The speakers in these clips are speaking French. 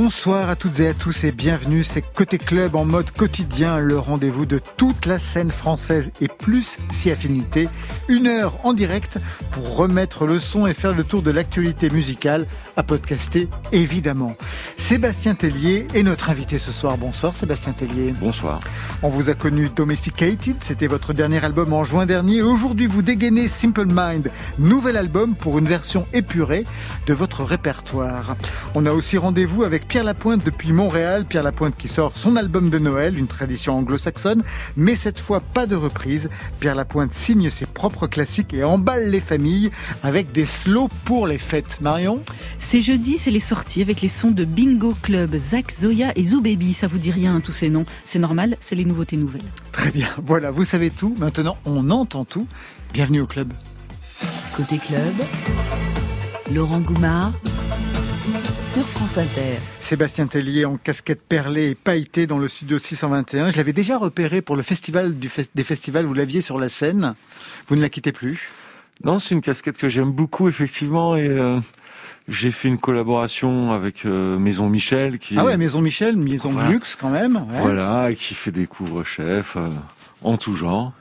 Bonsoir à toutes et à tous et bienvenue. C'est Côté Club en mode quotidien, le rendez-vous de toute la scène française et plus si affinité. Une heure en direct pour remettre le son et faire le tour de l'actualité musicale à podcaster évidemment. Sébastien Tellier est notre invité ce soir. Bonsoir Sébastien Tellier. Bonsoir. On vous a connu Domesticated, c'était votre dernier album en juin dernier. Aujourd'hui vous dégainez Simple Mind, nouvel album pour une version épurée de votre répertoire. On a aussi rendez-vous avec Pierre Lapointe depuis Montréal. Pierre Lapointe qui sort son album de Noël, une tradition anglo-saxonne, mais cette fois pas de reprise. Pierre Lapointe signe ses propres classiques et emballe les familles avec des slows pour les fêtes. Marion C'est jeudi, c'est les sorties avec les sons de Bingo Club, Zach, Zoya et Zoo Baby. Ça vous dit rien, tous ces noms. C'est normal, c'est les nouveautés nouvelles. Très bien, voilà, vous savez tout. Maintenant, on entend tout. Bienvenue au club. Côté club, Laurent Goumard sur France Inter. Sébastien Tellier en casquette perlée et pailletée dans le studio 621. Je l'avais déjà repéré pour le festival des festivals, vous l'aviez sur la scène. Vous ne la quittez plus? Non, c'est une casquette que j'aime beaucoup, effectivement, et euh, j'ai fait une collaboration avec euh, Maison Michel. Qui ah ouais, Maison Michel, maison de luxe quand même. Voilà, qui fait des couvre-chefs euh, en tout genre.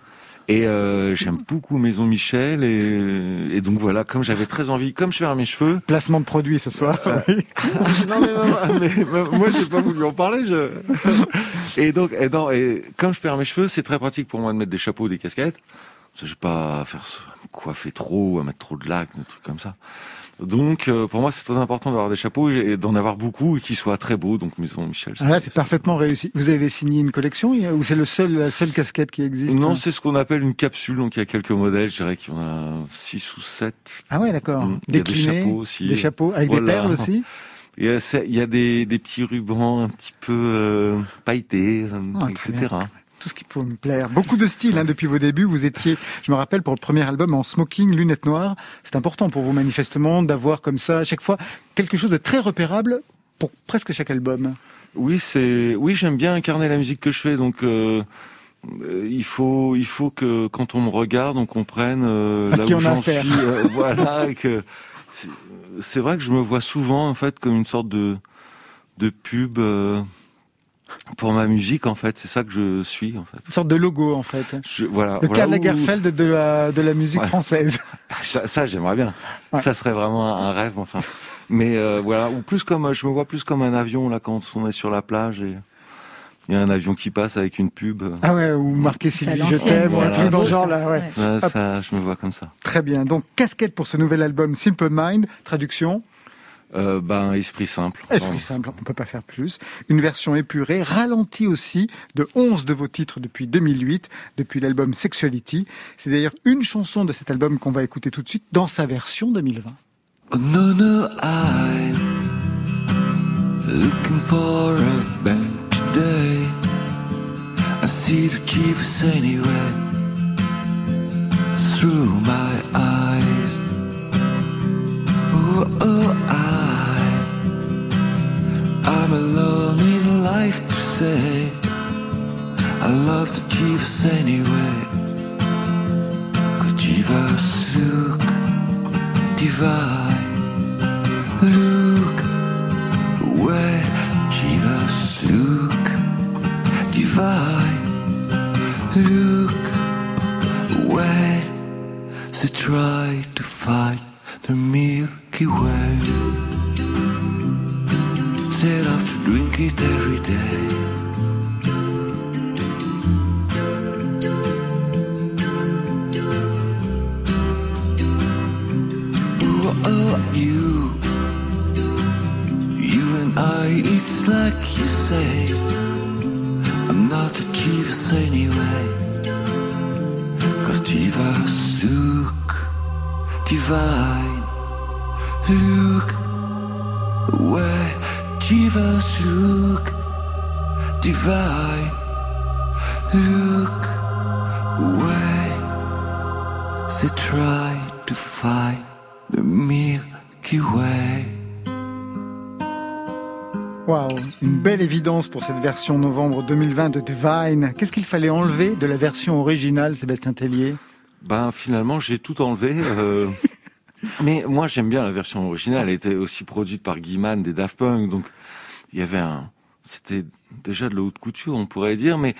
Et euh, j'aime beaucoup Maison Michel et, et donc voilà, comme j'avais très envie, comme je fais mes cheveux. Placement de produit ce soir. Euh, non mais, mais, moi j'ai pas voulu en parler. Je... et donc et, non, et comme je perds mes cheveux, c'est très pratique pour moi de mettre des chapeaux, des casquettes. Je vais pas faire coiffer trop, à mettre trop de lac, des trucs comme ça. Donc, euh, pour moi, c'est très important d'avoir des chapeaux et d'en avoir beaucoup et qu'ils soient très beaux. Donc, Maison Michel. Ah, c'est parfaitement réussi. Vous avez signé une collection ou c'est le seul, la seule casquette qui existe? Non, c'est ce qu'on appelle une capsule. Donc, il y a quelques modèles. Je dirais qu'il y en a six ou sept. Ah ouais, d'accord. Mm. Des chapeaux aussi. Des chapeaux avec des perles aussi? Il y a, il y a des, des, petits rubans un petit peu euh, pailletés, euh, ah, etc tout ce qui peut me plaire. Beaucoup de style hein, depuis vos débuts. Vous étiez, je me rappelle, pour le premier album en smoking, lunettes noires. C'est important pour vous manifestement d'avoir comme ça à chaque fois quelque chose de très repérable pour presque chaque album. Oui, c'est, oui, j'aime bien incarner la musique que je fais, donc. Euh, euh il faut, il faut que quand on me regarde, on comprenne euh, là où j'en suis. Euh, voilà, que c'est vrai que je me vois souvent en fait comme une sorte de de pub. Euh, pour ma musique, en fait, c'est ça que je suis, en fait. Une sorte de logo, en fait. Je, voilà. Le Karl Lagerfeld de la, de la musique française. Ça, j'aimerais bien. Ça serait vraiment un rêve, enfin. Mais euh, voilà, ou plus comme, je me vois plus comme un avion là quand on est sur la plage et il y a un avion qui passe avec une pub. Ah ouais, ou marqué Sylvie, je t'aime, un truc dans le genre là, ouais. ça, je me vois comme ça. Très bien. Donc casquette pour ce nouvel album Simple Mind, traduction. Euh, ben, esprit simple. Esprit simple, on ne peut pas faire plus. Une version épurée, ralentie aussi, de 11 de vos titres depuis 2008, depuis l'album Sexuality. C'est d'ailleurs une chanson de cet album qu'on va écouter tout de suite dans sa version 2020. no, no, I'm looking for a band today. I see the anyway through my eyes. Say I love the Jeeves anyway. Cause Jeeves look divine pour cette version novembre 2020 de Divine. Qu'est-ce qu'il fallait enlever de la version originale, Sébastien Tellier? Ben finalement, j'ai tout enlevé. Euh... Mais moi, j'aime bien la version originale. Elle était aussi produite par Guy des Daft Punk, donc il y avait un, c'était déjà de la haute couture, on pourrait dire, mais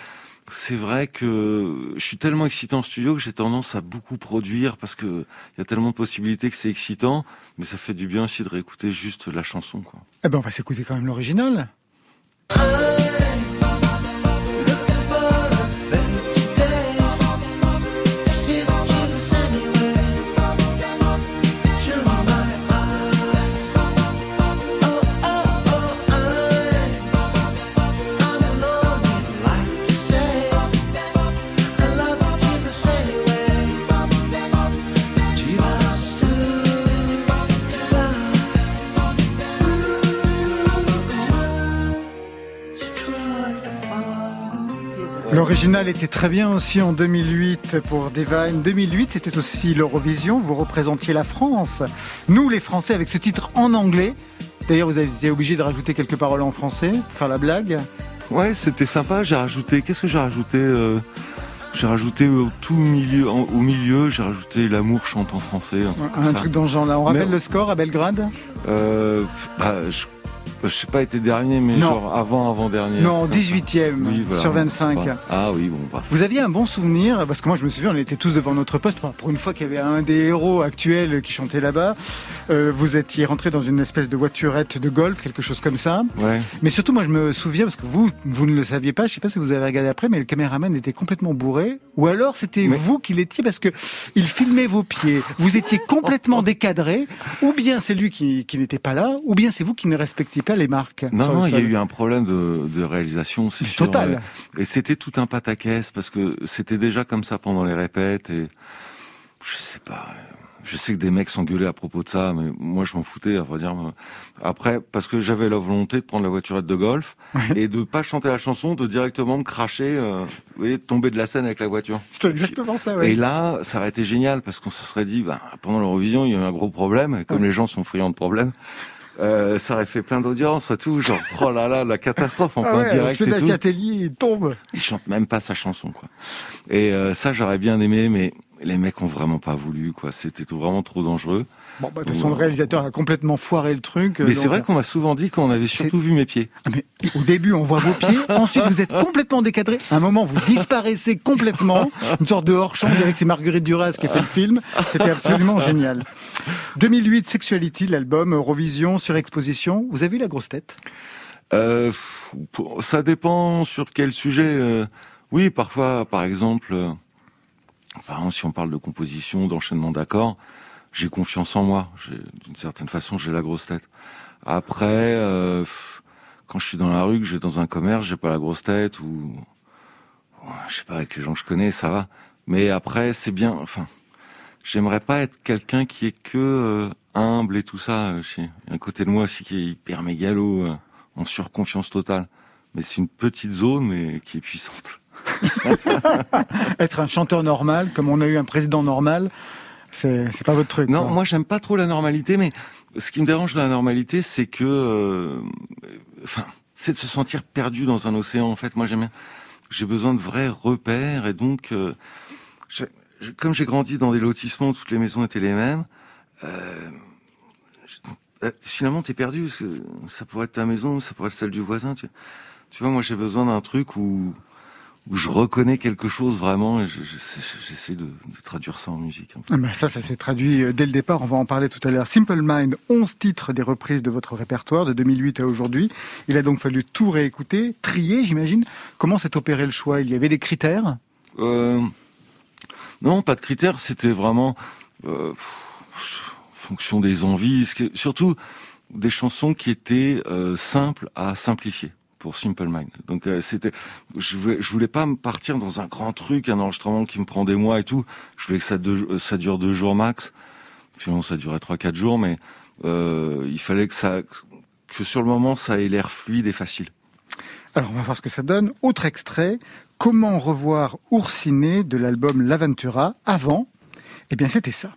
c'est vrai que je suis tellement excité en studio que j'ai tendance à beaucoup produire parce que il y a tellement de possibilités que c'est excitant, mais ça fait du bien aussi de réécouter juste la chanson, quoi. Eh ben, on va s'écouter quand même l'original. I L'original était très bien aussi en 2008 pour Divine. 2008, c'était aussi l'Eurovision. Vous représentiez la France. Nous, les Français, avec ce titre en anglais. D'ailleurs, vous avez été obligé de rajouter quelques paroles en français pour faire la blague. Ouais, c'était sympa. J'ai rajouté. Qu'est-ce que j'ai rajouté euh, J'ai rajouté au tout milieu, au milieu, j'ai rajouté l'amour chante en français. Un, truc, dans ce genre-là. On rappelle le score à Belgrade euh, bah, je je sais pas été dernier, mais genre avant, avant dernier. Non, 18e sur 25. Ah oui, bon. Bah. Vous aviez un bon souvenir parce que moi je me souviens, on était tous devant notre poste pour une fois qu'il y avait un des héros actuels qui chantait là-bas. Euh, vous étiez rentré dans une espèce de voiturette de golf, quelque chose comme ça. Ouais. Mais surtout, moi je me souviens parce que vous, vous ne le saviez pas. Je sais pas si vous avez regardé après, mais le caméraman était complètement bourré. Ou alors c'était vous qui l'étiez parce que il filmait vos pieds. Vous étiez complètement décadré. Ou bien c'est lui qui, qui n'était pas là, ou bien c'est vous qui ne respectiez les marques. Non, non, il y a eu un problème de, réalisation, c'est sûr. Total. Et c'était tout un pataquès parce que c'était déjà comme ça pendant les répètes et je sais pas. Je sais que des mecs s'engueulaient à propos de ça, mais moi je m'en foutais, à vrai dire. Après, parce que j'avais la volonté de prendre la voiturette de golf et de pas chanter la chanson, de directement me cracher, euh, de tomber de la scène avec la voiture. C'était exactement ça, oui. Et là, ça aurait été génial parce qu'on se serait dit, bah, pendant l'Eurovision, il y a eu un gros problème, et comme les gens sont friands de problèmes, euh, ça aurait fait plein d'audience et tout, genre oh là là, la catastrophe en ah plein direct. C'est Atelier, il tombe. Il chante même pas sa chanson quoi. Et euh, ça j'aurais bien aimé, mais les mecs ont vraiment pas voulu quoi. C'était vraiment trop dangereux. Bon, bah, de son réalisateur a complètement foiré le truc. Mais c'est vrai qu'on m'a souvent dit qu'on avait surtout vu mes pieds. Ah, mais au début, on voit vos pieds. Ensuite, vous êtes complètement décadré. À un moment, vous disparaissez complètement. Une sorte de hors-champ. On dirait que c'est Marguerite Duras qui a fait le film. C'était absolument génial. 2008, Sexuality, l'album, Eurovision, sur exposition. Vous avez eu la grosse tête? Euh, Ça dépend sur quel sujet. Euh, oui, parfois, par exemple, euh, si on parle de composition, d'enchaînement d'accords, j'ai confiance en moi. D'une certaine façon, j'ai la grosse tête. Après, euh, quand je suis dans la rue, que je vais dans un commerce, j'ai pas la grosse tête ou je sais pas avec les gens que je connais, ça va. Mais après, c'est bien. Enfin, j'aimerais pas être quelqu'un qui est que euh, humble et tout ça. Il y a un côté de moi aussi qui est hyper mégalo, euh, en surconfiance totale. Mais c'est une petite zone, mais qui est puissante. être un chanteur normal, comme on a eu un président normal, c'est pas votre truc. Non, moi j'aime pas trop la normalité, mais ce qui me dérange de la normalité, c'est que, euh, enfin, c'est de se sentir perdu dans un océan. En fait, moi j'aime, j'ai besoin de vrais repères, et donc, euh, comme j'ai grandi dans des lotissements où toutes les maisons étaient les mêmes, euh, euh finalement t'es perdu parce que ça pourrait être ta maison, ça pourrait être celle du voisin. Tu, tu vois, moi j'ai besoin d'un truc où où je reconnais quelque chose vraiment et j'essaie de, de, traduire ça en musique. Ah ben ça, ça s'est traduit euh, dès le départ, on va en parler tout à l'heure. Simple Mind, 11 titres des reprises de votre répertoire de 2008 à aujourd'hui. Il a donc fallu tout réécouter, trier, j'imagine. Comment s'est opéré le choix? Il y avait des critères? Euh, Non, pas de critères, c'était vraiment euh, fonction des envies, surtout des chansons qui étaient euh, simples à simplifier pour Simple Mind. Donc euh, c'était, je voulais, voulais pas me partir dans un grand truc, un enregistrement qui me prend des mois et tout. Je voulais que ça, ça dure deux jours max. Finalement, ça durait trois, quatre jours, mais euh, il fallait que ça, que sur le moment, ça ait l'air fluide et facile. Alors, on va voir ce que ça donne. Autre extrait. Comment revoir Oursiné de l'album L'Aventura avant? Eh bien, c'était ça.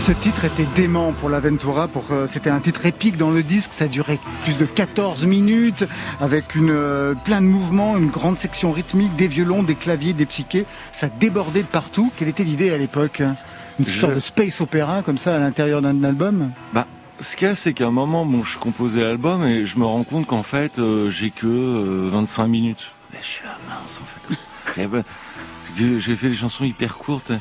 Ce titre était dément pour l'Aventura. Pour, euh, c'était un titre épique dans le disque. Ça durait plus de 14 minutes avec une, euh, plein de mouvements, une grande section rythmique, des violons, des claviers, des psychés. Ça débordait de partout. Quelle était l'idée à l'époque Une sorte de space opéra comme ça à l'intérieur d'un album? Bah, ce qu'il y a, c'est qu'à un moment, bon, je composais l'album et je me rends compte qu'en fait, euh, j'ai que 25 minutes. Mais je suis à mince, en fait. Ben, j'ai fait des chansons hyper courtes.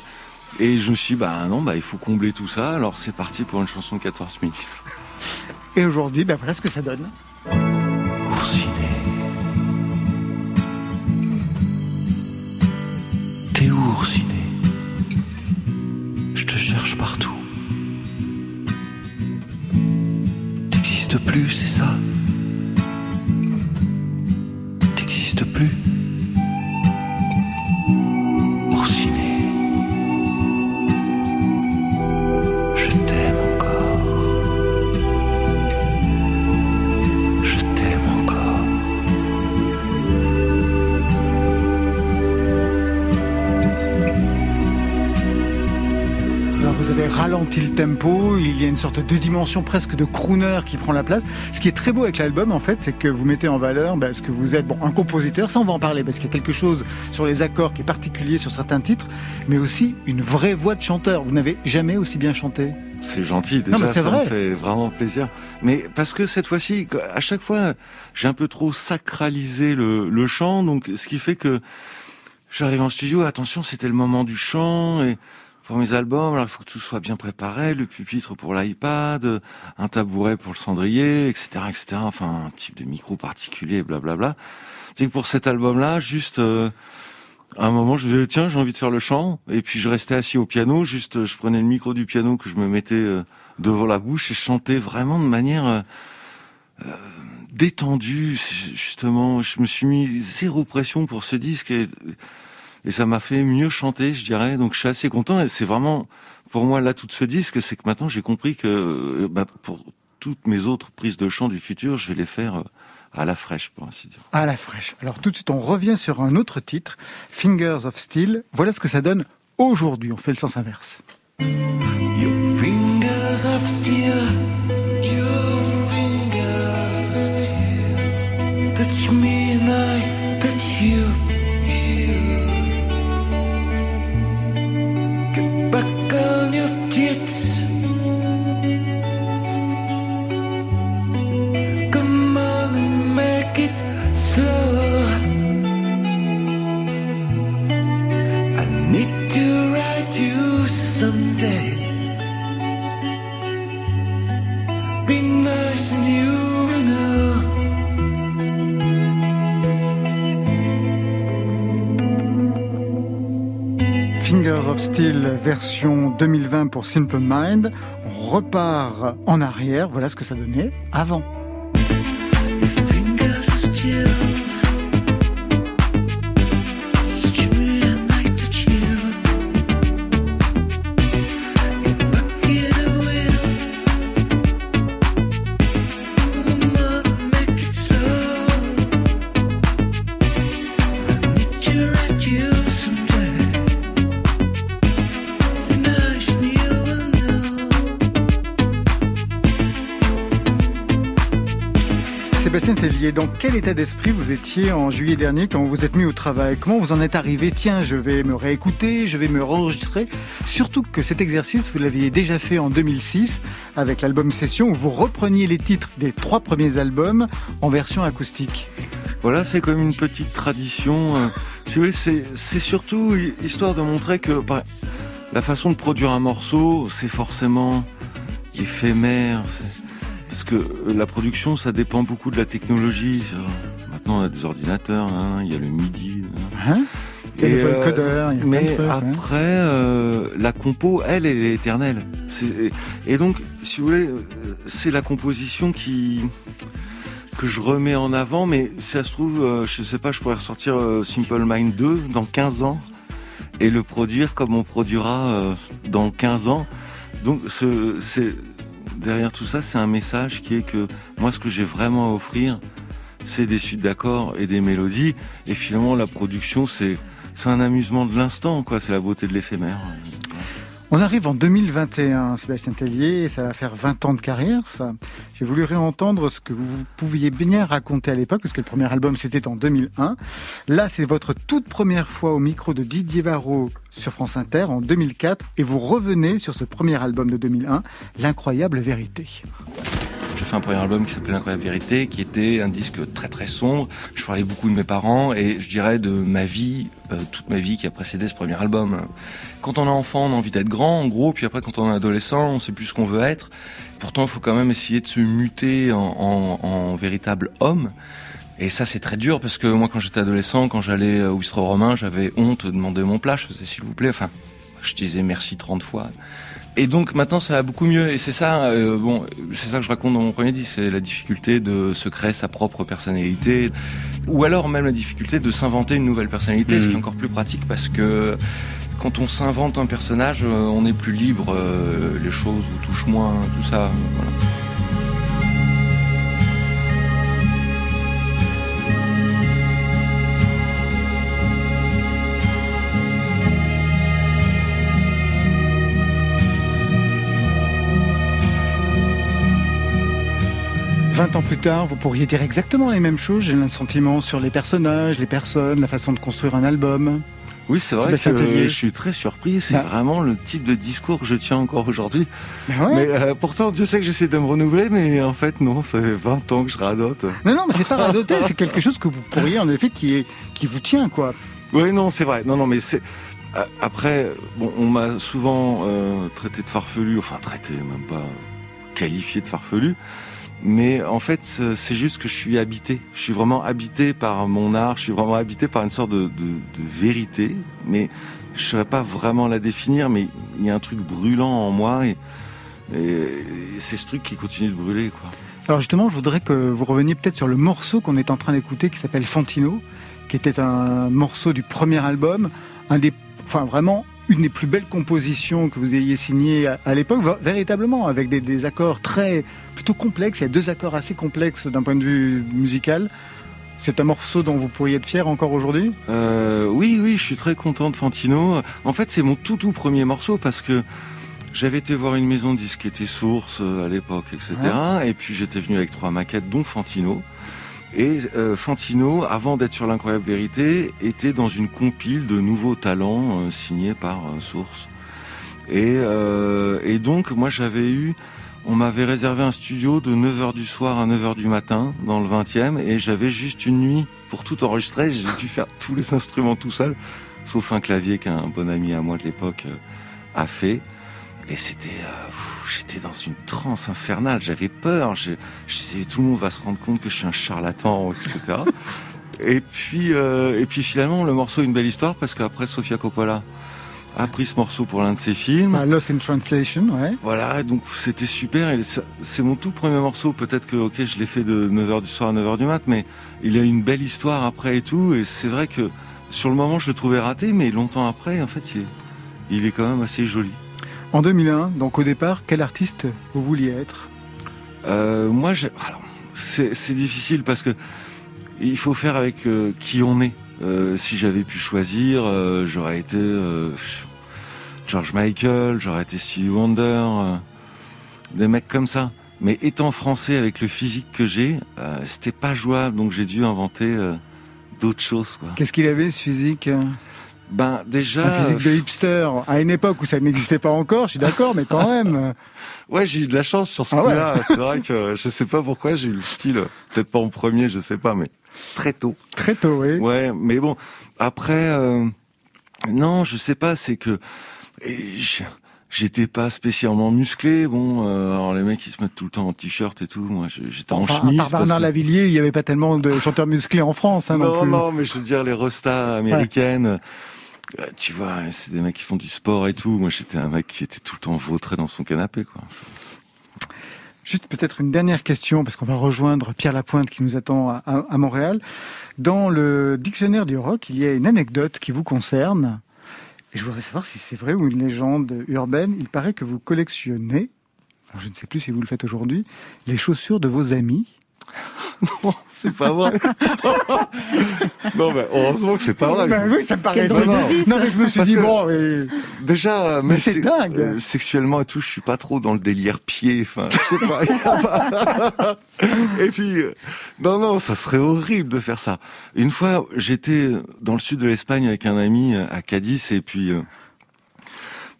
Et je me suis dit, bah non, bah il faut combler tout ça. Alors c'est parti pour une chanson de 14 minutes. Et aujourd'hui, bah voilà ce que ça donne. Oursiné. T'es où, Oursiné? Je te cherche partout. T'existes plus, c'est ça? T'existes plus? Le tempo, il y a une sorte de dimension presque de crooner qui prend la place. Ce qui est très beau avec l'album, en fait, c'est que vous mettez en valeur bah, ce que vous êtes, bon, un compositeur, ça on va en parler, parce qu'il y a quelque chose sur les accords qui est particulier sur certains titres, mais aussi une vraie voix de chanteur. Vous n'avez jamais aussi bien chanté. C'est gentil, déjà, ça me fait vraiment plaisir. Mais parce que cette fois-ci, à chaque fois, j'ai un peu trop sacralisé le, le chant, donc ce qui fait que j'arrive en studio, attention, c'était le moment du chant, et pour mes albums, alors il faut que tout soit bien préparé, le pupitre pour l'iPad, un tabouret pour le cendrier, etc., etc. Enfin, un type de micro particulier, blablabla. C'est que pour cet album-là, juste euh, à un moment, je me disais tiens, j'ai envie de faire le chant, et puis je restais assis au piano, juste je prenais le micro du piano que je me mettais euh, devant la bouche et chantais vraiment de manière euh, euh, détendue, justement. Je me suis mis zéro pression pour ce disque. Et, et ça m'a fait mieux chanter, je dirais. Donc je suis assez content et c'est vraiment pour moi là tout ce disque, c'est que maintenant j'ai compris que euh, bah, pour toutes mes autres prises de chant du futur, je vais les faire euh, à la fraîche, pour ainsi dire. À la fraîche. Alors tout de suite, on revient sur un autre titre, Fingers of Steel. Voilà ce que ça donne aujourd'hui. On fait le sens inverse. Your fingers of steel, Version 2020 pour Simple Mind? On repart en arrière. Voilà ce que ça donnait avant. Dans quel état d'esprit vous étiez en juillet dernier quand vous vous êtes mis au travail? Comment vous en êtes arrivé? Tiens, je vais me réécouter, je vais me enregistrer. Surtout que cet exercice, vous l'aviez déjà fait en 2006 avec l'album Session où vous repreniez les titres des trois premiers albums en version acoustique. Voilà, c'est comme une petite tradition. Euh, si vous voulez, c'est surtout histoire de montrer que bah, la façon de produire un morceau, c'est forcément éphémère. Parce que euh, la production, ça dépend beaucoup de la technologie. Maintenant, on a des ordinateurs, hein, il y a le MIDI. Hein a le codeur, il y a mais après, euh, la compo, elle, elle est éternelle. et donc, si vous voulez, euh, c'est la composition qui que je remets en avant, mais si ça se trouve, je sais pas, je pourrais ressortir Simple Mind 2 dans 15 ans et le produire comme on produira dans 15 ans. Donc, c'est derrière tout ça, c'est un message qui est que moi, ce que j'ai vraiment à offrir, c'est des suites d'accords et des mélodies. Et finalement, la production, c'est un amusement de l'instant, quoi. C'est la beauté de l'éphémère. On arrive en 2021, Sébastien Tellier, ça va faire 20 ans de carrière, ça. J'ai voulu réentendre ce que vous pouviez bien raconter à l'époque, parce que le premier album, c'était en 2001. Là, c'est votre toute première fois au micro de Didier Varro sur France Inter en 2004, et vous revenez sur ce premier album de 2001, L'incroyable vérité. J'ai fait un premier album qui s'appelait L'incroyable vérité, qui était un disque très très sombre. Je parlais beaucoup de mes parents et je dirais de ma vie, euh, toute ma vie qui a précédé ce premier album. Quand on est enfant, on a envie d'être grand, en gros, puis après quand on est adolescent, on sait plus ce qu'on veut être. Pourtant, il faut quand même essayer de se muter en, véritable homme. Et ça, c'est très dur parce que moi, quand j'étais adolescent, quand j'allais au bistrot romain, j'avais honte de demander mon plat. Je faisais s'il vous plaît. Enfin, je disais merci 30 fois. Et donc maintenant ça va beaucoup mieux et c'est ça euh, bon c'est ça que je raconte dans mon premier disque c'est la difficulté de se créer sa propre personnalité ou alors même la difficulté de s'inventer une nouvelle personnalité ce qui est mm. encore plus pratique parce que quand on s'invente un personnage euh, on est plus libre euh, les choses vous touchent moins tout ça voilà. 20 ans plus tard, vous pourriez dire exactement les mêmes choses, j'ai un sentiment, sur les personnages, les personnes, la façon de construire un album. Oui, c'est vrai que je suis très surpris. C'est bah. vraiment le type de discours que je tiens encore aujourd'hui. Bah mais euh, pourtant, je sais que j'essaie de me renouveler, mais en fait, non, ça fait 20 ans que je radote. Non, non, mais c'est pas radoter, c'est quelque chose que vous pourriez, en effet, qui, est, qui vous tient, quoi. Oui, non, c'est vrai. Non, non, mais c'est... Euh, après, bon, on m'a souvent euh, traité de farfelu, enfin traité, même pas qualifié de farfelu. Mais en fait, c'est juste que je suis habité. Je suis vraiment habité par mon art. Je suis vraiment habité par une sorte de, vérité. Mais je ne saurais pas vraiment la définir. Mais il y a un truc brûlant en moi et, c'est ce truc qui continue de brûler. Alors justement, je voudrais que vous reveniez peut-être sur le morceau qu'on est en train d'écouter, qui s'appelle Fantino, qui était un morceau du premier album, un des, enfin vraiment une des plus belles compositions que vous ayez signées à, l'époque, véritablement, avec des, accords très plutôt complexes. Il y a deux accords assez complexes d'un point de vue musical. C'est un morceau dont vous pourriez être fier encore aujourd'hui? Euh, Oui, oui, je suis très content de Fantino. En fait, c'est mon tout tout premier morceau parce que j'avais été voir une maison de disques qui était Source euh, à l'époque, etc. Et puis j'étais venu avec trois maquettes, dont Fantino. Et euh, Fantino, avant d'être sur l'incroyable vérité, était dans une compile de nouveaux talents euh, signés par euh, Source. Et, et, donc, moi, j'avais eu, on m'avait réservé un studio de 9h du soir à 9h du matin dans le 20e, et j'avais juste une nuit pour tout enregistrer. J'ai dû faire tous les instruments tout seul, sauf un clavier qu'un bon ami à moi de l'époque a fait. Et c'était, euh, j'étais dans une transe infernale. J'avais peur. Je, je disais, tout le monde va se rendre compte que je suis un charlatan, etc. et puis, euh, et puis finalement, le morceau a une belle histoire parce qu'après, Sofia Coppola a pris ce morceau pour l'un de ses films. Ah, Lost in Translation, ouais. Voilà, donc c'était super. C'est mon tout premier morceau. Peut-être que, ok, je l'ai fait de 9h du soir à 9h du mat, mais il a une belle histoire après et tout. Et c'est vrai que sur le moment, je le trouvais raté, mais longtemps après, en fait, il est quand même assez joli. En 2001, donc au départ, quel artiste vous vouliez être? Euh, Moi, c'est difficile parce que il faut faire avec euh, qui on est. Euh, si j'avais pu choisir, j'aurais été George Michael, j'aurais été Stevie Wonder, des mecs comme ça. Mais étant français avec le physique que j'ai, c'était pas jouable, donc j'ai dû inventer d'autres choses. Qu'est-ce qu'il avait ce physique? Ben déjà. Un physique de hipster à une époque où ça n'existait pas encore, je suis d'accord, mais quand même. ouais, j'ai eu de la chance sur ce ah coup-là. C'est vrai que je sais pas pourquoi j'ai eu le style, peut-être pas en premier, je sais pas, mais très tôt. Très tôt, oui. Ouais, mais bon, après, euh, non, je sais pas, c'est que j'étais pas spécialement musclé. Bon, euh, alors les mecs ils se mettent tout le temps en t-shirt et tout. Moi, j'étais en chemise. Par Bernard Lavillier, il y avait pas tellement de chanteurs musclés en France. Hein, non, non, non, mais je veux dire les restas américaines. Tu vois, c'est des mecs qui font du sport et tout. Moi, j'étais un mec qui était tout le temps vautré dans son canapé, quoi. Juste peut-être une dernière question, parce qu'on va rejoindre Pierre Lapointe qui nous attend à, à, Montréal. Dans le dictionnaire du rock, il y a une anecdote qui vous concerne. Et je voudrais savoir si c'est vrai ou une légende urbaine. Il paraît que vous collectionnez, je ne sais plus si vous le faites aujourd'hui, les chaussures de vos amis. non, c'est pas vrai. non, mais heureusement que c'est pas vrai. Ben oui, ça me paraît. Non, non, mais je me suis dit bon. Déjà, mais, c'est dingue. Euh, sexuellement et tout, je suis pas trop dans le délire pied. Enfin, je sais pas. et puis, euh, non, non, ça serait horrible de faire ça. Une fois, j'étais dans le sud de l'Espagne avec un ami à Cadiz et puis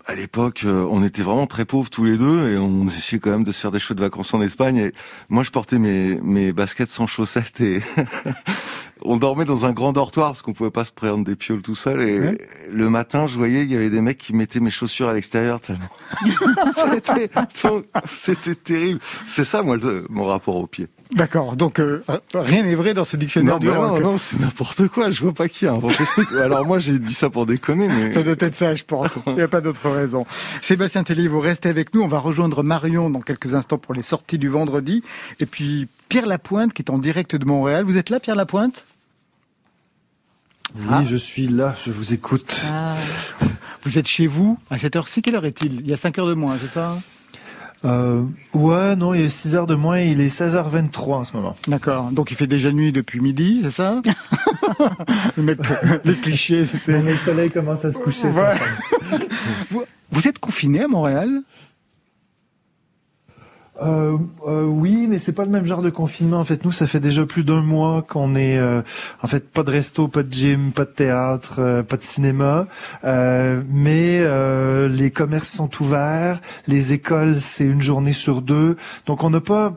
à l'époque, euh, on était vraiment très pauvres tous les deux et on essayait quand même de se faire des chouettes vacances en Espagne. Et moi, je portais mes, mes baskets sans chaussettes et on dormait dans un grand dortoir parce qu'on pouvait pas se prendre des pioles tout seul. Et le matin, je voyais il y avait des mecs qui mettaient mes chaussures à l'extérieur tellement. c'était terrible. C'est ça, moi, mon rapport au pied. D'accord, donc euh, rien n'est vrai dans ce dictionnaire non, du Non, non, c'est n'importe quoi, je vois pas qui a inventé ce Alors moi j'ai dit ça pour déconner, mais... Ça doit être ça, je pense, il n'y a pas d'autre raison. Sébastien Tellier, vous restez avec nous, on va rejoindre Marion dans quelques instants pour les sorties du vendredi, et puis Pierre Lapointe qui est en direct de Montréal. Vous êtes là Pierre Lapointe? Oui, ah. je suis là, je vous écoute. Ah. Vous êtes chez vous à cette heure-ci, quelle heure est-il? Il y a 5 heures de moins, c'est ça? Euh, ouais, non, il est 6 heures de moins, il est 16h23 en ce moment. D'accord. Donc il fait déjà nuit depuis midi, c'est ça les clichés, c'est. le soleil commence à se coucher. vous êtes confiné à Montréal? Euh, euh, oui, mais c'est pas le même genre de confinement. En fait, nous, ça fait déjà plus d'un mois qu'on est, euh, en fait, pas de resto, pas de gym, pas de théâtre, euh, pas de cinéma. mais les commerces sont ouverts, les écoles, c'est une journée sur deux. Donc, on n'a pas,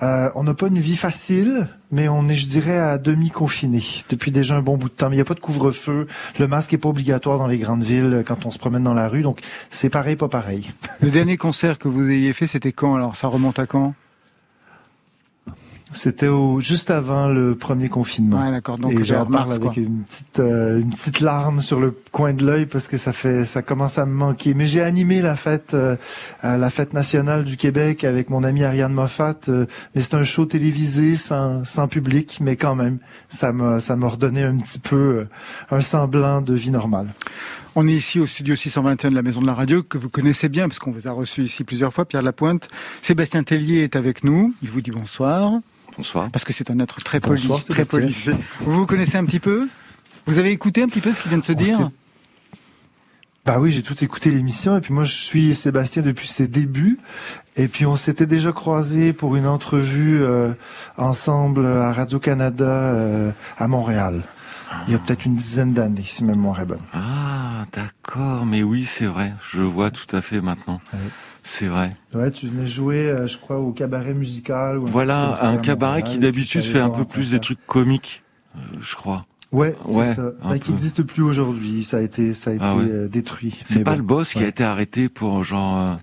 on n'a pas une vie facile mais on est, je dirais, à demi-confiné depuis déjà un bon bout de temps. Il n'y a pas de couvre-feu. Le masque est pas obligatoire dans les grandes villes quand on se promène dans la rue. Donc, c'est pareil, pas pareil. Le dernier concert que vous ayez fait, c'était quand? Alors, ça remonte à quand? C'était juste avant le premier confinement. Ouais, d'accord. Donc et j'en parle avec une petite euh, une petite larme sur le coin de l'œil parce que ça fait ça commence à me manquer. Mais j'ai animé la fête euh, la fête nationale du Québec avec mon ami Ariane Moffat. Euh, mais c'est un show télévisé sans sans public, mais quand même ça m'a ça m'a redonné un petit peu un semblant de vie normale. On est ici au studio 621 de la Maison de la Radio, que vous connaissez bien, parce qu'on vous a reçu ici plusieurs fois, Pierre Lapointe. Sébastien Tellier est avec nous. Il vous dit bonsoir. Bonsoir. Parce que c'est un être très poli, très policé. Vous vous connaissez un petit peu? Vous avez écouté un petit peu ce qui vient de se dire? bah oui, j'ai tout écouté l'émission et puis moi je suis Sébastien depuis ses débuts et puis on s'était déjà croisé pour une entrevue euh, ensemble à Radio Canada euh, à Montréal. Il y a peut-être une dizaine d'années, si même mon est bonne. Ah, d'accord, mais oui, c'est vrai, je vois tout à fait maintenant. C'est vrai. Ouais, tu venais jouer, euh, je crois, au cabaret musical. voilà, un cabaret qui d'habitude fait un peu plus des trucs comiques, euh, je crois. Ouais, c'est ça. Bah, qui n'existe plus aujourd'hui. Ça a été, ça a ah été euh, détruit. C'est pas le boss qui a été arrêté pour genre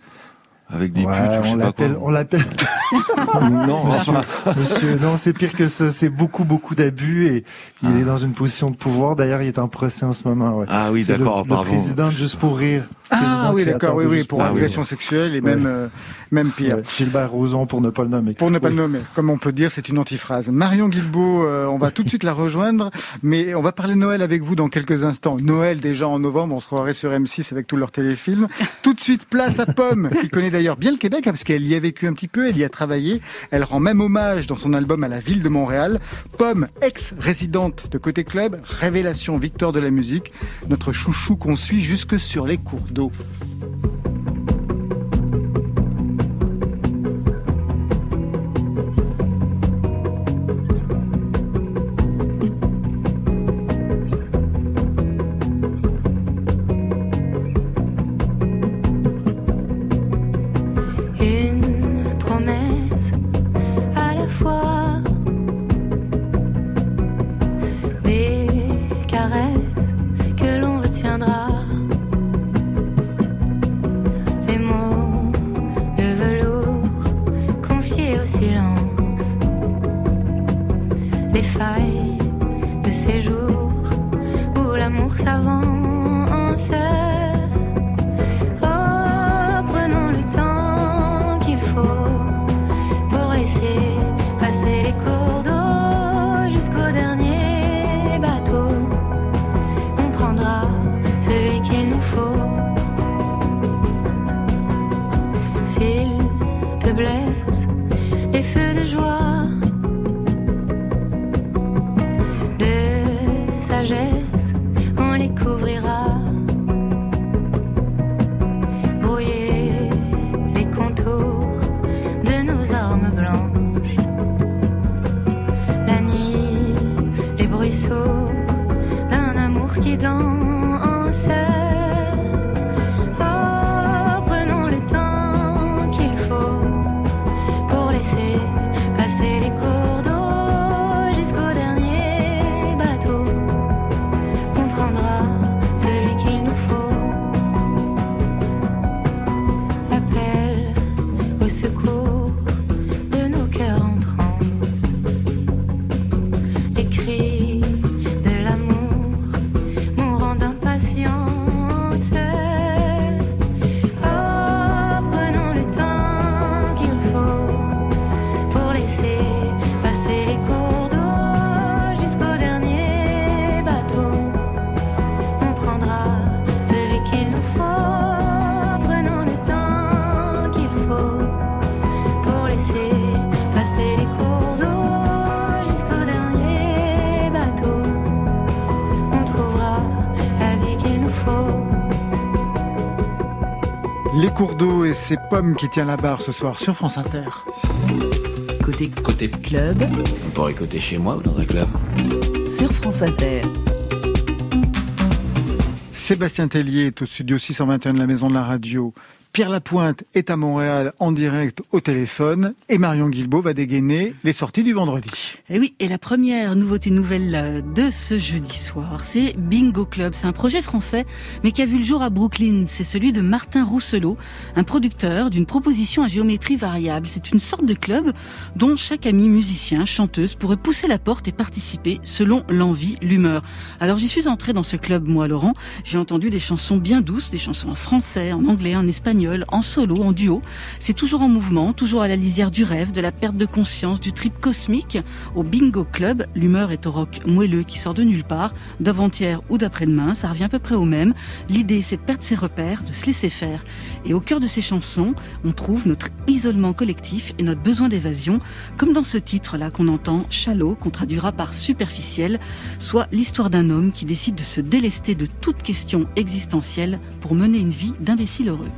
avec des ouais, on l'appelle, on l'appelle. non, monsieur, monsieur, non, c'est pire que ça. C'est beaucoup, beaucoup d'abus et il est ah. dans une position de pouvoir. D'ailleurs, il est en procès en ce moment. Ouais. Ah oui, d'accord, pardon. Le président, juste pour rire. Ah oui, d'accord, oui, oui, pour agression sexuelle et même, euh, même pire. Gilbert Rozon, pour ne pas le nommer. Pour ne pas le nommer, comme on peut dire, c'est une antiphrase. Marion Guilbeault, euh, on va tout de suite la rejoindre, mais on va parler Noël avec vous dans quelques instants. Noël déjà en novembre, on se croirait sur M6 avec tous leurs téléfilms. Tout de suite, place à Pomme, qui connaît d'ailleurs bien le Québec, hein, parce qu'elle y a vécu un petit peu, elle y a travaillé. Elle rend même hommage dans son album à la ville de Montréal. Pomme, ex-résidente de Côté Club, révélation victoire de la musique, notre chouchou qu'on suit jusque sur les cours d'eau. Ses pommes qui tient la barre ce soir sur France Inter. Côté, côté club. On pourrait côté chez moi ou dans un club. Sur France Inter. Sébastien Tellier est au studio 621 de la Maison de la Radio. Pierre Lapointe est à Montréal en direct au téléphone et Marion Guilbault va dégainer les sorties du vendredi. Et oui, et la première nouveauté nouvelle euh, de ce jeudi soir, c'est Bingo Club. C'est un projet français, mais qui a vu le jour à Brooklyn. C'est celui de Martin Rousselot, un producteur d'une proposition à géométrie variable. C'est une sorte de club dont chaque ami musicien, chanteuse pourrait pousser la porte et participer selon l'envie, l'humeur. Alors j'y suis entrée dans ce club, moi, Laurent. J'ai entendu des chansons bien douces, des chansons en français, en anglais, en espagnol en solo, en duo. C'est toujours en mouvement, toujours à la lisière du rêve, de la perte de conscience, du trip cosmique. Au Bingo Club, l'humeur est au rock moelleux qui sort de nulle part, d'avant-hier ou d'après-demain, ça revient à peu près au même. L'idée, c'est de perdre ses repères, de se laisser faire. Et au cœur de ces chansons, on trouve notre isolement collectif et notre besoin d'évasion, comme dans ce titre-là qu'on entend, Shallow, qu'on traduira par superficiel, soit l'histoire d'un homme qui décide de se délester de toute question existentielle pour mener une vie d'imbécile heureux.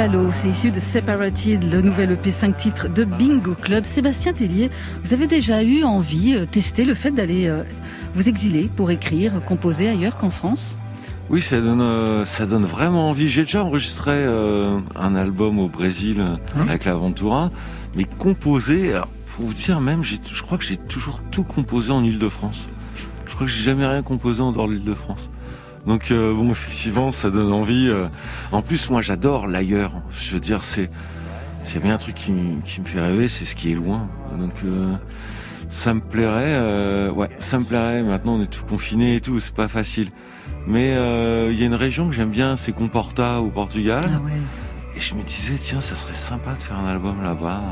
Shallow, c'est issu de Separated, le nouvel EP 5 titres de Bingo Club. Sébastien Tellier, vous avez déjà eu envie, euh, tester le fait d'aller euh, vous exiler pour écrire, composer ailleurs qu'en France? Oui, ça donne, euh, ça donne vraiment envie. J'ai déjà enregistré un album au Brésil Hein avec l'Aventura, mais composé. Alors, pour vous dire même, je crois que j'ai toujours tout composé en Île-de-France. Je crois que j'ai jamais rien composé en dehors de l'Île-de-France. Donc euh, bon, effectivement, ça donne envie. euh. En plus, moi, j'adore l'ailleurs. Je veux dire, c'est s'il y a bien un truc qui, me fait rêver, c'est ce qui est loin. Donc euh, ça me plairait. euh, ouais, ça me plairait. Maintenant, on est tout confiné et tout, c'est pas facile. Mais il y a une région que j'aime bien, c'est Comporta au Portugal. Ah ouais. Et je me disais, tiens, ça serait sympa de faire un album là-bas.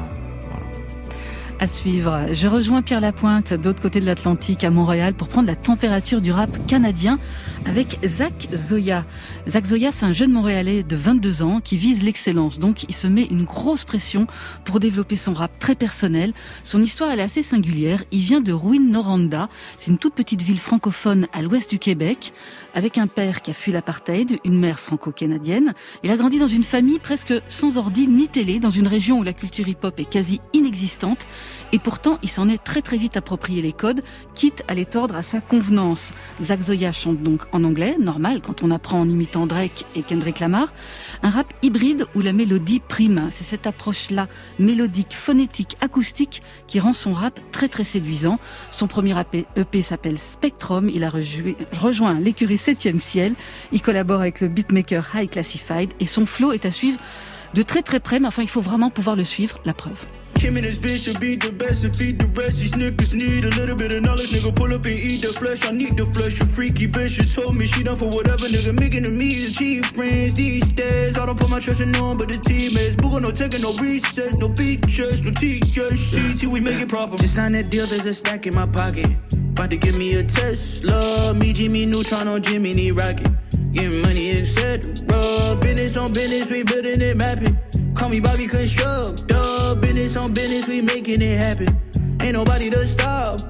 À suivre, je rejoins Pierre Lapointe d'autre côté de l'Atlantique à Montréal pour prendre la température du rap canadien avec Zach Zoya. Zach Zoya, c'est un jeune Montréalais de 22 ans qui vise l'excellence. Donc, il se met une grosse pression pour développer son rap très personnel. Son histoire, elle est assez singulière. Il vient de Rouyn-Noranda. C'est une toute petite ville francophone à l'ouest du Québec avec un père qui a fui l'apartheid, une mère franco-canadienne. Il a grandi dans une famille presque sans ordi ni télé, dans une région où la culture hip-hop est quasi inexistante. Et pourtant, il s'en est très très vite approprié les codes, quitte à les tordre à sa convenance. Zach Zoya chante donc en anglais, normal quand on apprend en imitant Drake et Kendrick Lamar. Un rap hybride où la mélodie prime. C'est cette approche-là, mélodique, phonétique, acoustique, qui rend son rap très très séduisant. Son premier EP EP s'appelle Spectrum. Il a rejoint l'écurie 7e ciel. Il collabore avec le beatmaker High Classified et son flow est à suivre de très très près, mais enfin il faut vraiment pouvoir le suivre, la preuve. Kim and this bitch should be the best and feed the rest. These niggas need a little bit of knowledge. Nigga, pull up and eat the flesh. I need the flesh. You freaky bitch. You told me she done for whatever. Nigga, making to me cheap friends these days. I don't put my trust in no one but the teammates. Boogle no taking no recess, no beaches, no TJC. Till we make it proper. Just sign that deal. There's a stack in my pocket. About to give me a Tesla. Me, Jimmy Neutron on Jimmy need rocket. Getting money, etc. Business on business, we building it, mapping. Call me Bobby Construct. business on business, we making it happen. Ain't nobody to stop.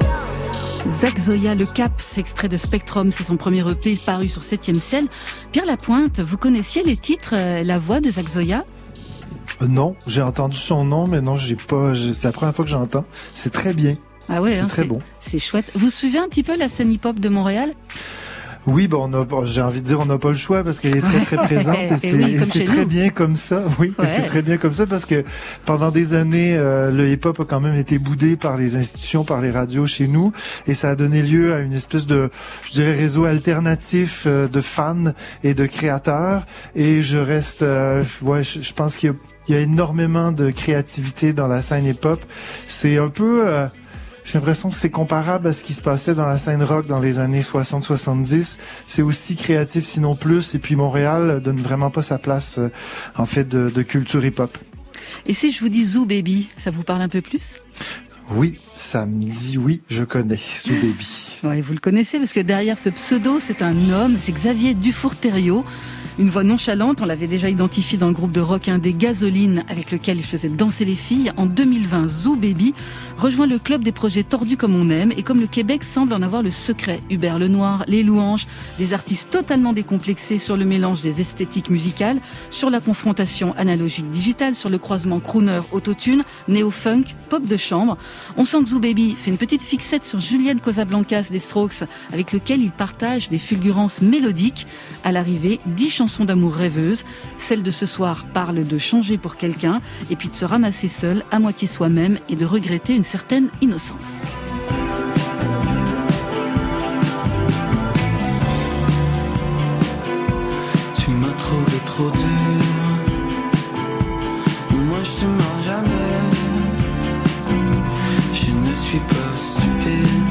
Zach Zoya, Le Cap, extrait de Spectrum, c'est son premier EP paru sur 7ème ciel. Pierre Lapointe, vous connaissiez les titres, euh, la voix de Zach Zoya? Euh, Non, j'ai entendu son nom, mais non, j'ai pas. C'est la première fois que j'entends. C'est très bien. Ah ouais, c'est hein, très bon. C'est chouette. Vous suivez un petit peu la scène hip-hop de Montréal? Oui, bon, j'ai envie de dire on n'a pas le choix parce qu'elle est très très présente et c'est très bien comme ça. Oui, c'est très bien comme ça parce que pendant des années, euh, le hip-hop a quand même été boudé par les institutions, par les radios chez nous et ça a donné lieu à une espèce de, je dirais, réseau alternatif euh, de fans et de créateurs. Et je reste, euh, ouais, je, pense qu'il y, y, a énormément de créativité dans la scène hip-hop. C'est un peu j'ai l'impression que c'est comparable à ce qui se passait dans la scène rock dans les années 60-70. C'est aussi créatif, sinon plus. Et puis Montréal donne vraiment pas sa place, euh, en fait, de, de culture hip-hop. Et si je vous dis Zoo Baby, ça vous parle un peu plus? Oui, ça me dit oui, je connais Zoo Baby. Ouais, vous le connaissez parce que derrière ce pseudo, c'est un homme, c'est Xavier Dufour-Thériault. Une voix nonchalante, on l'avait déjà identifié dans le groupe de rock des Gasolines avec lequel il faisait danser les filles. En 2020, Zoo Baby rejoint le club des projets tordus comme on aime et comme le Québec semble en avoir le secret. Hubert Lenoir, Les Louanges, des artistes totalement décomplexés sur le mélange des esthétiques musicales, sur la confrontation analogique digitale, sur le croisement crooner autotune, néo-funk, pop de chambre. On sent que Zoo Baby fait une petite fixette sur Julienne Casablancas des Strokes avec lequel il partage des fulgurances mélodiques. À l'arrivée, 10 chansons son d'amour rêveuse. Celle de ce soir parle de changer pour quelqu'un et puis de se ramasser seul, à moitié soi-même et de regretter une certaine innocence. Tu m'as trouvé trop dur. Moi je te mens jamais. Je ne suis pas stupide.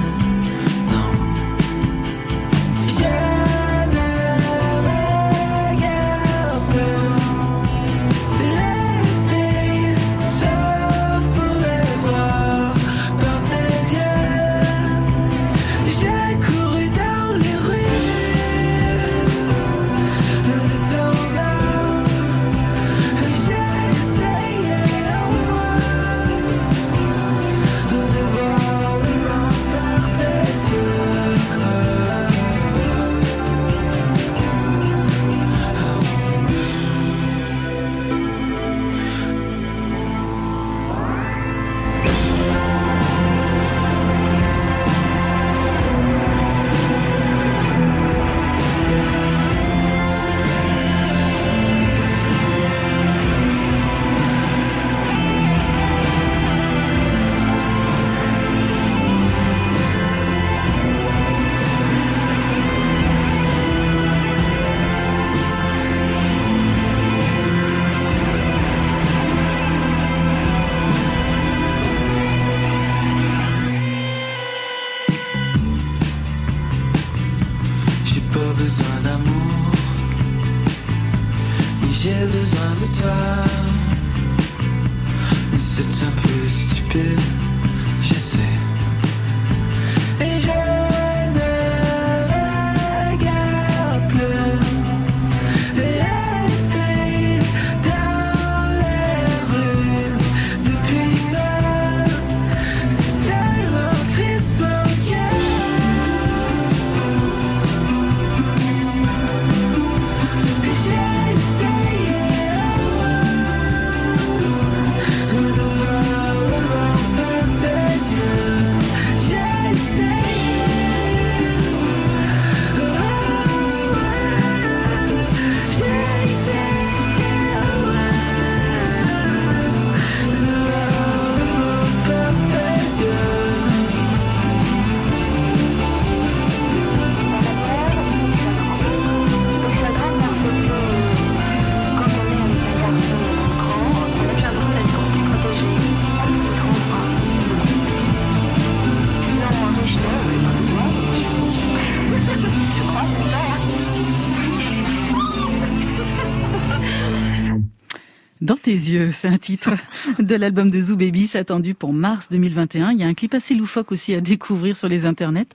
Yeux, c'est un titre de l'album de Zoo Baby, attendu pour mars 2021. Il y a un clip assez loufoque aussi à découvrir sur les internets.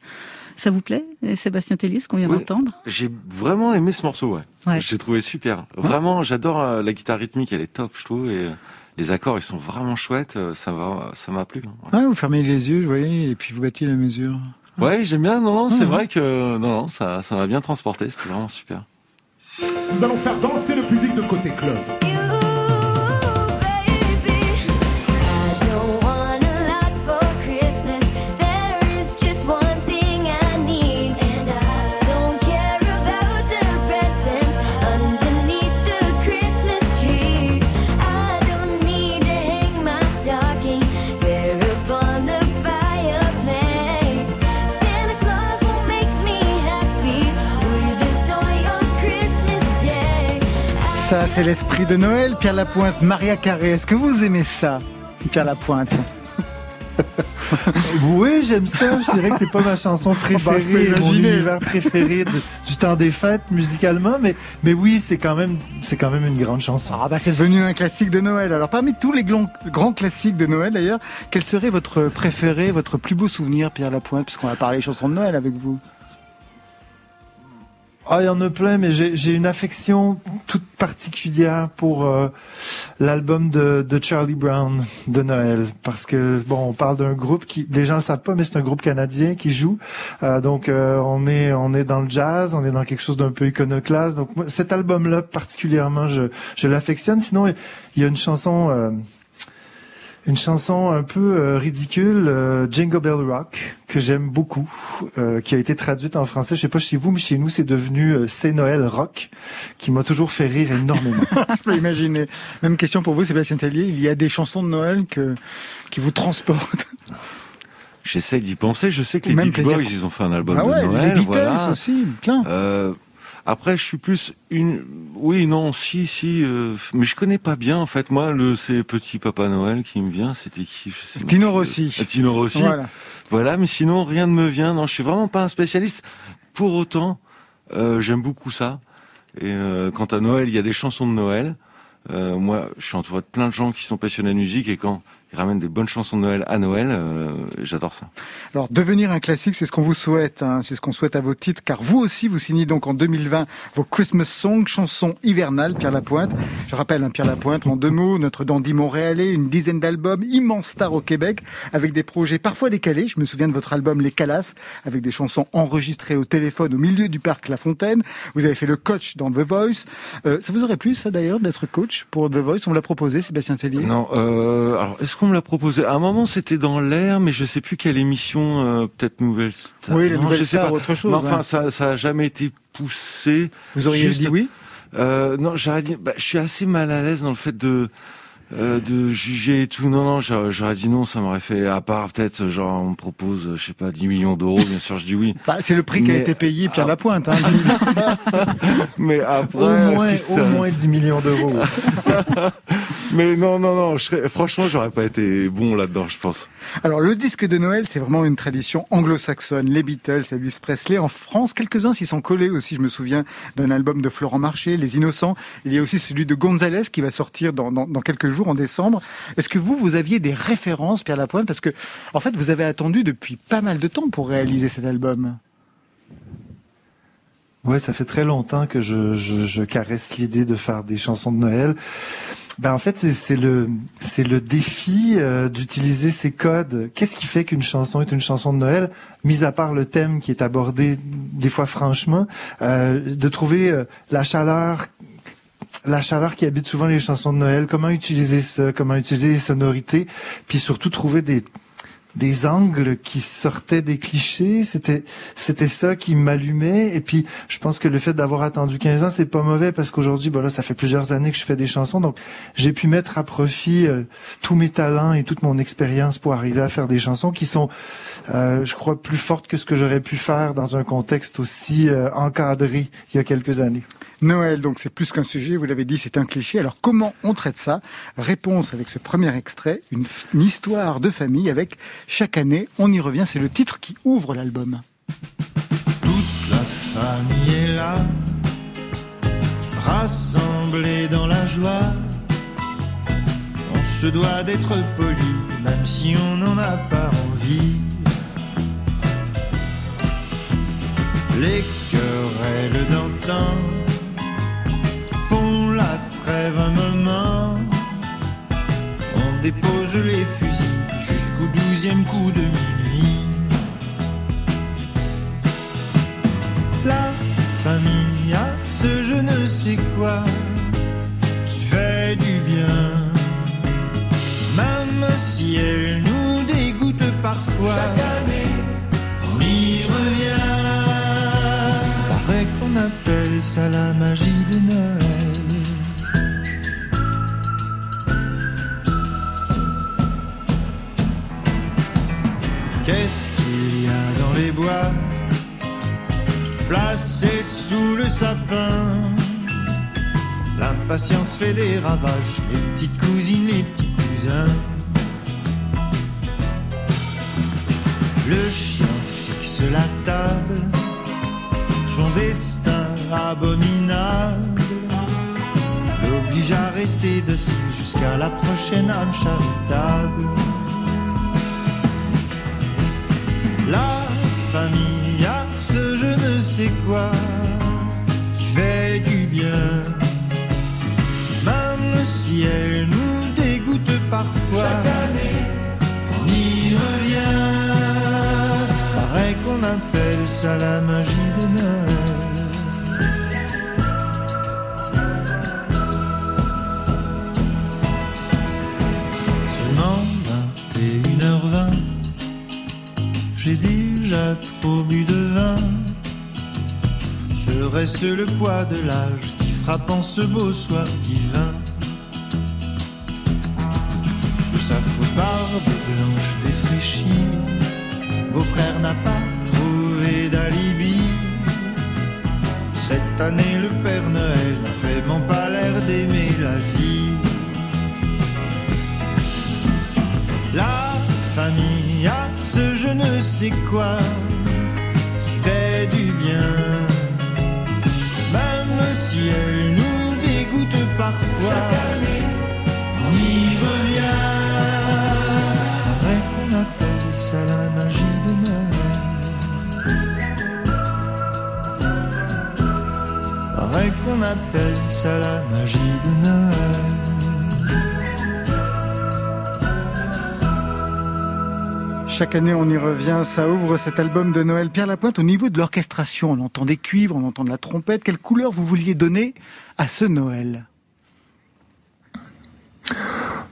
Ça vous plaît, Sébastien Tellier, ce qu'on vient d'entendre? J'ai vraiment aimé ce morceau, ouais. J'ai trouvé super. Vraiment, j'adore euh, la guitare rythmique, elle est top, je trouve. Et les accords, ils sont vraiment chouettes. Euh, ça va, ça m'a plu. Hein. Ouais. vous fermez les yeux, vous voyez, et puis vous battez la mesure. Ouais, j'aime bien. Non, non, c'est vrai que non, non, ça, ça m'a bien transporté. C'était vraiment super. Nous allons faire danser le public de côté club. Ça, c'est l'esprit de Noël. Pierre Lapointe, Maria Carré. Est-ce que vous aimez ça, Pierre Lapointe oui, j'aime ça. Je dirais que c'est pas ma chanson préférée, bah, mon univers préféré du temps des fêtes musicalement, mais mais oui, c'est quand même c'est quand même une grande chanson. Ah bah c'est devenu un classique de Noël. Alors parmi tous les grands classiques de Noël d'ailleurs, quel serait votre préféré, votre plus beau souvenir, Pierre Lapointe, puisqu'on va parler chansons de Noël avec vous? Ah, il y en a plein, mais j'ai une affection toute particulière pour euh, l'album de, de, Charlie Brown de Noël, parce que bon, on parle d'un groupe qui, les gens ne savent pas, mais c'est un groupe canadien qui joue. Euh, donc, euh, on est on est dans le jazz, on est dans quelque chose d'un peu iconoclaste. Donc, cet album-là particulièrement, je, je l'affectionne. Sinon, il y a une chanson une chanson un peu euh, ridicule, euh, Jingle Bell Rock, que j'aime beaucoup, euh, qui a été traduite en français. Je sais pas chez vous, mais chez nous, c'est devenu C'est Noël Rock, qui m'a toujours fait rire énormément. Je peux imaginer. Même question pour vous, Sébastien Tellier. Il y a des chansons de Noël que qui vous transportent. J'essaie d'y penser. Je sais que les Beach Boys, ils ont fait un album ah de Noël. Les Beatles aussi, plein. Après, je suis plus une. Oui, non, si, si. Euh... Mais je connais pas bien en fait. Moi, le c'est Petit Papa Noël qui me vient. C'était qui Tino Rossi. Euh, Tino Rossi. Voilà. voilà. Mais sinon, rien ne me vient. Non, je suis vraiment pas un spécialiste. Pour autant, euh, j'aime beaucoup ça. Et euh, quant à Noël, il y a des chansons de Noël. Euh, moi, je suis entouré de plein de gens qui sont passionnés de musique et quand il ramène des bonnes chansons de Noël à Noël. Euh, j'adore ça. Alors, devenir un classique, c'est ce qu'on vous souhaite. Hein, c'est ce qu'on souhaite à vos titres, car vous aussi, vous signez donc en 2020 vos Christmas songs, chansons hivernales, Pierre Lapointe. Je rappelle, hein, Pierre Lapointe, en deux mots, notre dandy montréalais, une dizaine d'albums, immense star au Québec, avec des projets parfois décalés. Je me souviens de votre album Les Calas, avec des chansons enregistrées au téléphone au milieu du parc La Fontaine. Vous avez fait le coach dans The Voice. Euh, ça vous aurait plu, ça d'ailleurs, d'être coach pour The Voice? On vous l'a proposé, Sébastien Tellier? Non. Euh, alors, est-ce on me l'a proposé. À un moment, c'était dans l'air, mais je sais plus quelle émission, euh, peut-être Nouvelle Star. Oui, les Nouvelles Stars, autre chose. Mais enfin, ça, ça a jamais été poussé. Vous auriez dit oui? euh, Non, j'aurais dit. Bah, je suis assez mal à l'aise dans le fait de euh, de juger et tout. Non, non, j'aurais dit non, ça m'aurait fait, à part peut-être, genre, on me propose, je sais pas, 10 millions d'euros, bien sûr, je dis oui. Bah, c'est le prix qui a été payé Pierre la Lapointe, hein, Mais après, au moins, au moins 10 millions d'euros. Mais non, non, non, je serais, franchement, j'aurais pas été bon là-dedans, je pense. Alors, le disque de Noël, c'est vraiment une tradition anglo-saxonne. Les Beatles, Elvis Presley. En France, quelques-uns s'y sont collés aussi. Je me souviens d'un album de Florent Marché, Les Innocents. Il y a aussi celui de Gonzalez qui va sortir dans, dans, dans quelques jours en décembre. Est-ce que vous, vous aviez des références, Pierre Lapointe? Parce que, en fait, vous avez attendu depuis pas mal de temps pour réaliser cet album. Ouais, ça fait très longtemps que je, caresse l'idée de faire des chansons de Noël. Ben en fait c'est le le défi euh, d'utiliser ces codes. Qu'est-ce qui fait qu'une chanson est une chanson de Noël, mis à part le thème qui est abordé des fois franchement, euh, de trouver euh, la chaleur la chaleur qui habite souvent les chansons de Noël, comment utiliser ça, comment utiliser les sonorités, puis surtout trouver des des angles qui sortaient des clichés, c'était c'était ça qui m'allumait. Et puis je pense que le fait d'avoir attendu 15 ans, c'est pas mauvais parce qu'aujourd'hui bah là ça fait plusieurs années que je fais des chansons. Donc j'ai pu mettre à profit euh, tous mes talents et toute mon expérience pour arriver à faire des chansons qui sont euh, je crois plus fortes que ce que j'aurais pu faire dans un contexte aussi euh, encadré il y a quelques années. Noël, donc c'est plus qu'un sujet, vous l'avez dit, c'est un cliché. Alors comment on traite ça? Réponse avec ce premier extrait, une, histoire de famille avec chaque année, on y revient, c'est le titre qui ouvre l'album. Toute la famille est là, rassemblée dans la joie. On se doit d'être poli, même si on n'en a pas envie. Les querelles d'antan la trêve un moment. On dépose les fusils jusqu'au douzième coup de minuit. La famille a ce je ne sais quoi qui fait du bien. Même si elle nous dégoûte parfois. Chaque année, on y revient. Paraît qu'on appelle ça la magie de Noël. Qu'est-ce qu'il y a dans les bois Placés sous le sapin? L'impatience fait des ravages, les petites cousines, les petits cousins. Le chien fixe la table, son destin abominable l'oblige à rester dessus jusqu'à la prochaine âme charitable. La famille a ce je ne sais quoi qui fait du bien, même si elle nous dégoûte parfois. Chaque année, on y revient. Paraît qu'on appelle ça la magie de Noël. Trop bu de vin. Serait-ce le poids de l'âge qui frappe en ce beau soir divin? Sous sa fausse barbe blanche défraîchie, beau-frère n'a pas trouvé d'alibi. Cette année, le Père Noël n'a vraiment pas l'air d'aimer la vie. Famille a ce je ne sais quoi qui fait du bien. Même si elle nous dégoûte parfois. Chaque année, on y revient. Paraît qu'on appelle ça la magie de Noël. Paraît qu'on appelle ça la magie de Noël. Chaque année, on y revient. Ça ouvre cet album de Noël. Pierre Lapointe, au niveau de l'orchestration, on entend des cuivres, on entend de la trompette. Quelle couleur vous vouliez donner à ce Noël?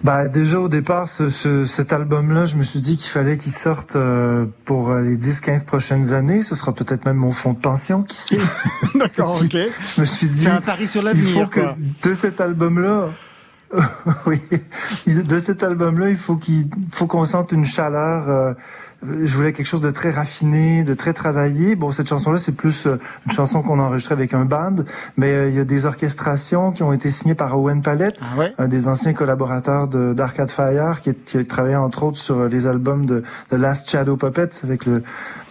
Bah déjà au départ, ce, ce, cet album-là, je me suis dit qu'il fallait qu'il sorte euh, pour les 10-15 prochaines années. Ce sera peut-être même mon fonds de pension, qui sait. D'accord, ok. je me suis dit. C'est un pari sur l'avenir. Il faut que de cet album-là, oui, de cet album-là, il faut qu'il faut qu'on sente une chaleur. Euh, je voulais quelque chose de très raffiné, de très travaillé. Bon, cette chanson-là, c'est plus euh, une chanson qu'on a enregistrée avec un band, mais euh, il y a des orchestrations qui ont été signées par Owen Palette, ah ouais? un des anciens collaborateurs d'Arcade Fire, qui, qui, a travaillé entre autres sur les albums de, de Last Shadow Puppets avec le,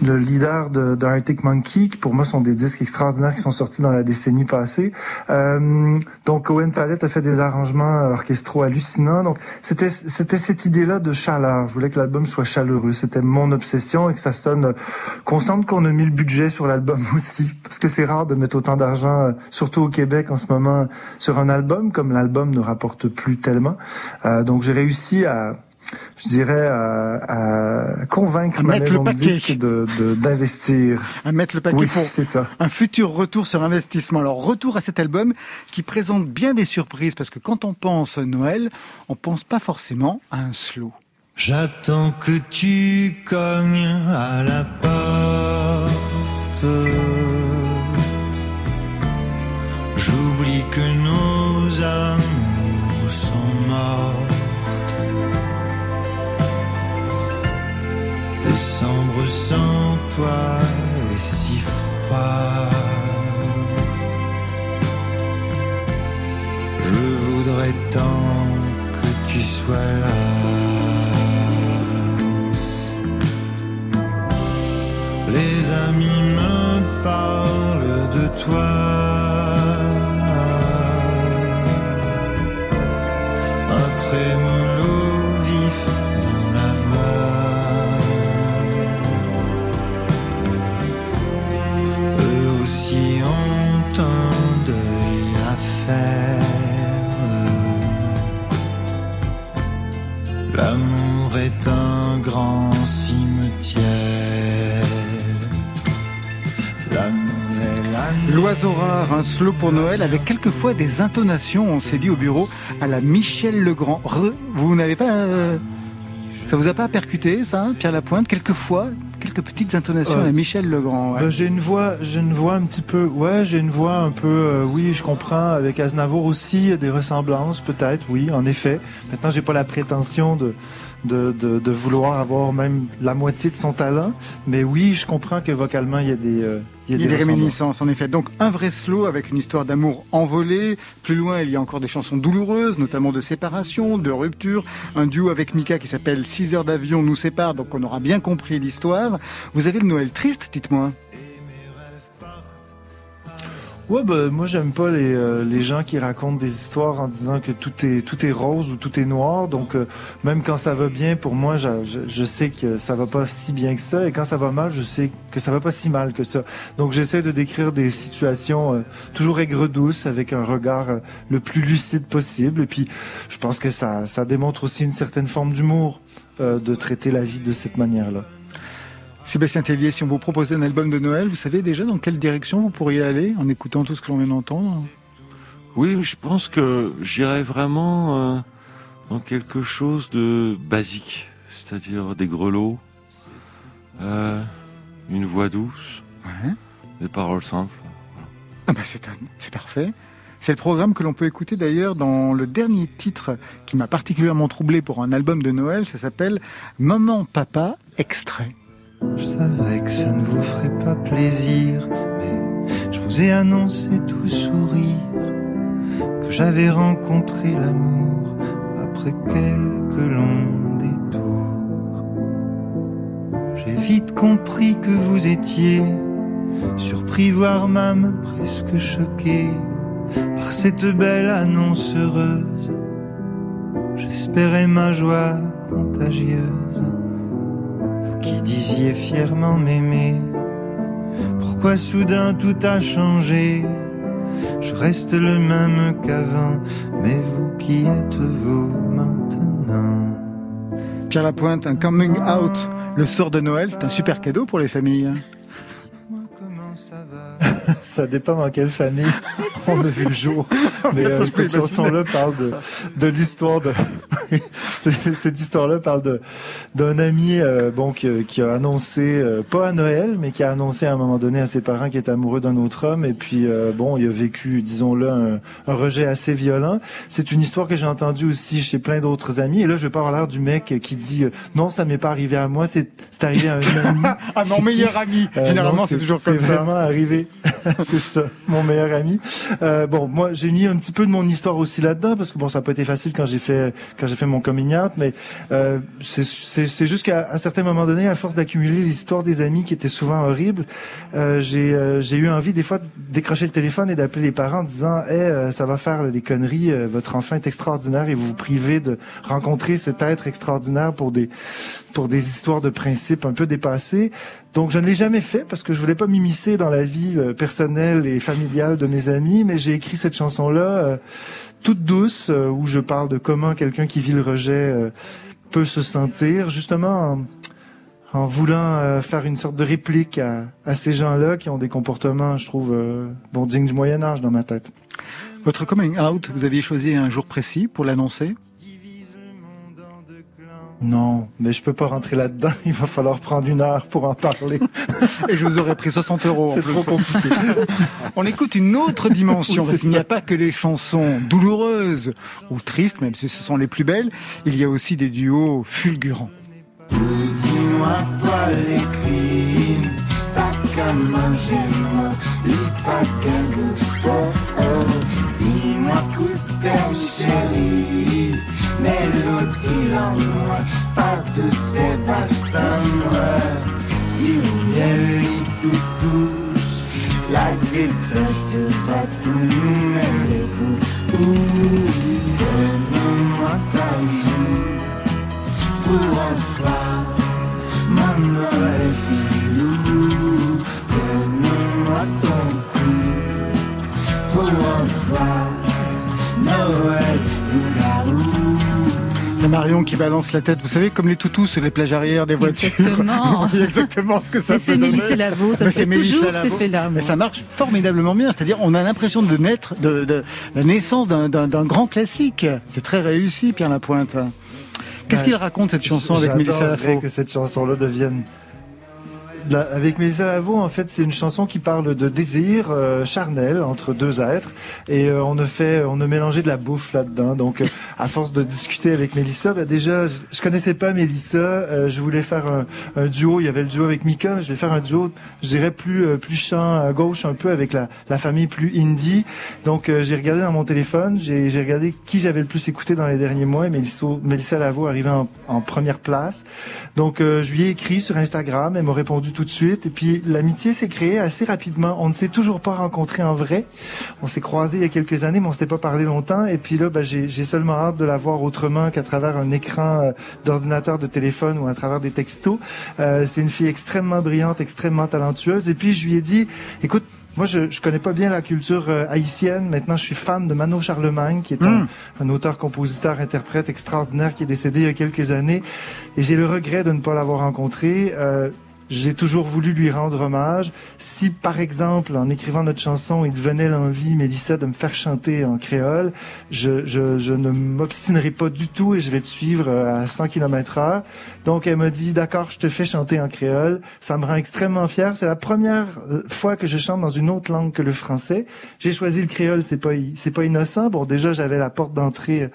le leader de, de, Arctic Monkey, qui pour moi sont des disques extraordinaires qui sont sortis dans la décennie passée. Euh, donc Owen Palette a fait des arrangements orchestraux hallucinants. Donc c'était c'était cette idée-là de chaleur. Je voulais que l'album soit chaleureux. C'était mon obsession et que ça sonne qu'on sente qu'on a mis le budget sur l'album aussi parce que c'est rare de mettre autant d'argent surtout au Québec en ce moment sur un album comme l'album ne rapporte plus tellement euh, donc j'ai réussi à je dirais à, à convaincre à ma mettre le paquet. d'investir à mettre le paquet oui, pour c'est ça. un futur retour sur investissement. Alors retour à cet album qui présente bien des surprises parce que quand on pense Noël, on pense pas forcément à un slow. J'attends que tu cognes à la porte. J'oublie que nos amours sont mortes. Décembre sans toi est si froid. Je voudrais tant que tu sois là. Toi. L'oiseau rare, un slow pour Noël avec quelquefois des intonations, on s'est dit au bureau, à la Michel Legrand. vous n'avez pas... Euh, ça vous a pas percuté, ça, Pierre Lapointe? Quelquefois, quelques petites intonations à Michel Legrand. Ben, j'ai une voix, j'ai une voix un petit peu, ouais, j'ai une voix un peu, euh, oui, je comprends. Avec Aznavour aussi, des ressemblances, peut-être, oui, en effet. Maintenant, j'ai pas la prétention de de, de, de, vouloir avoir même la moitié de son talent. Mais oui, je comprends que vocalement, il y a des, euh, il y a, des, réminiscences, en effet. Donc, un vrai slow avec une histoire d'amour envolée. Plus loin, il y a encore des chansons douloureuses, notamment de séparation, de rupture. Un duo avec Mika qui s'appelle 6 heures d'avion nous sépare, donc on aura bien compris l'histoire. Vous avez le Noël triste, dites-moi. Ouais, bah, moi j'aime pas les, euh, les gens qui racontent des histoires en disant que tout est tout est rose ou tout est noir. Donc euh, même quand ça va bien, pour moi, je, je, sais que ça va pas si bien que ça, et quand ça va mal, je sais que ça va pas si mal que ça. Donc j'essaie de décrire des situations euh, toujours aigre-douces avec un regard le plus lucide possible. Et puis je pense que ça ça démontre aussi une certaine forme d'humour de traiter la vie de cette manière-là. Sébastien Tellier, si on vous proposait un album de Noël, vous savez déjà dans quelle direction vous pourriez aller en écoutant tout ce que l'on vient d'entendre? Oui, je pense que j'irais vraiment euh, dans quelque chose de basique, c'est-à-dire des grelots, euh, une voix douce, des paroles simples. Ah bah c'est parfait. C'est le programme que l'on peut écouter d'ailleurs dans le dernier titre qui m'a particulièrement troublé pour un album de Noël. Ça s'appelle Maman, Papa, extrait. Je savais que ça ne vous ferait pas plaisir, mais je vous ai annoncé tout sourire que j'avais rencontré l'amour après quelques longs détours. J'ai vite compris que vous étiez surpris, voire même presque choqué par cette belle annonce heureuse. J'espérais ma joie contagieuse qui disiez fièrement m'aimer. Pourquoi soudain tout a changé? Je reste le même qu'avant, mais vous qui êtes-vous maintenant Pierre Lapointe, un coming out le soir de Noël, c'est un super cadeau pour les familles. Ça dépend dans quelle famille on a vu le jour. Mais euh, cette chanson-là parle de, de l'histoire de. cette histoire-là parle de d'un ami euh, bon qui, qui, a annoncé euh, pas à Noël, mais qui a annoncé à un moment donné à ses parents qu'il était amoureux d'un autre homme. Et puis bon, il a vécu, disons-le, un, un, rejet assez violent. C'est une histoire que j'ai entendue aussi chez plein d'autres amis. Et là, je vais pas avoir l'air du mec qui dit non, ça m'est pas arrivé à moi, c'est arrivé à un ami. à mon meilleur ami. Généralement, c'est toujours comme ça. C'est vraiment arrivé. c'est ça, mon meilleur ami. Euh, bon, moi, j'ai mis un petit peu de mon histoire aussi là-dedans parce que bon, ça n'a pas été facile quand j'ai fait quand j'ai fait mon coming mais euh, c'est juste qu'à un certain moment donné, à force d'accumuler les histoires des amis qui étaient souvent horribles, euh, j'ai euh, eu envie des fois de décrocher le téléphone et d'appeler les parents en disant, eh, ça va faire les conneries, euh, votre enfant est extraordinaire et vous vous privez de rencontrer cet être extraordinaire pour des pour des histoires de principe un peu dépassées. Donc je ne l'ai jamais fait parce que je voulais pas m'immiscer dans la vie euh, personnelle et familiale de mes amis, mais j'ai écrit cette chanson-là euh, toute douce euh, où je parle de comment quelqu'un qui vit le rejet peut se sentir, justement en, voulant faire une sorte de réplique à, à ces gens-là qui ont des comportements, je trouve, bon dignes du Moyen Âge dans ma tête. Votre coming out, vous aviez choisi un jour précis pour l'annoncer? Non, mais je peux pas rentrer là-dedans. Il va falloir prendre une heure pour en parler. Et je vous aurais pris 60 euros. C'est trop compliqué. On écoute une autre dimension. parce qu'il n'y a pas que les chansons douloureuses ou tristes, même si ce sont les plus belles. Il y a aussi des duos fulgurants. Dis-moi quoi l'écrit, pas comme un pas qu'un Dis-moi que chérie mélodie en moi, pas de bassins Si miel tout douce, la guitare te va tout mêler vous. Donne-moi ta joue pour un soir, mon Noël filou. Donne-moi ton cou pour un soir, Marion qui balance la tête, vous savez, comme les toutous sur les plages arrière des voitures. Exactement. exactement ce que ça C'est Mélissa Lavo, ça fait toujours cet effet-là. Mais ça marche formidablement bien. C'est-à-dire, on a l'impression de naître, de, de la naissance d'un grand classique. C'est très réussi, Pierre Lapointe. Qu'est-ce qu'il raconte cette chanson avec Mélissa Lavo que cette chanson-là devienne avec Mélissa Lavo, en fait, c'est une chanson qui parle de désir euh, charnel entre deux êtres, et euh, on a fait, on a mélangé de la bouffe là-dedans. Donc, euh, à force de discuter avec Mélissa, bah, déjà, je, connaissais pas Mélissa, je voulais faire un, duo. Il y avait le duo avec Mika, je voulais faire un duo, je dirais plus plus chant à gauche un peu avec la, la famille plus indie. Donc, j'ai regardé dans mon téléphone, j'ai regardé qui j'avais le plus écouté dans les derniers mois, et Mélissa, Mélissa arrivait en, en première place. Donc, je lui ai écrit sur Instagram, elle m'a répondu tout de suite. Et puis l'amitié s'est créée assez rapidement. On ne s'est toujours pas rencontré en vrai. On s'est croisé il y a quelques années, mais on s'était pas parlé longtemps. Et puis là, bah, j'ai seulement hâte de la voir autrement qu'à travers un écran euh, d'ordinateur, de téléphone ou à travers des textos. Euh, c'est une fille extrêmement brillante, extrêmement talentueuse. Et puis je lui ai dit, écoute, moi, je, je connais pas bien la culture euh, haïtienne. Maintenant, je suis fan de Mano Charlemagne, qui est un, hmm. un auteur, compositeur, interprète extraordinaire qui est décédé il y a quelques années. Et j'ai le regret de ne pas l'avoir rencontré. Euh, j'ai toujours voulu lui rendre hommage. Si, par exemple, en écrivant notre chanson, il devenait l'envie, Mélissa, de me faire chanter en créole, je, je, je ne m'obstinerai pas du tout et je vais te suivre à 100 km heure. Donc, elle m'a dit, d'accord, je te fais chanter en créole. Ça me rend extrêmement fier. C'est la première euh, fois que je chante dans une autre langue que le français. J'ai choisi le créole, c'est pas, c'est pas innocent. Bon, déjà, j'avais la porte d'entrée euh,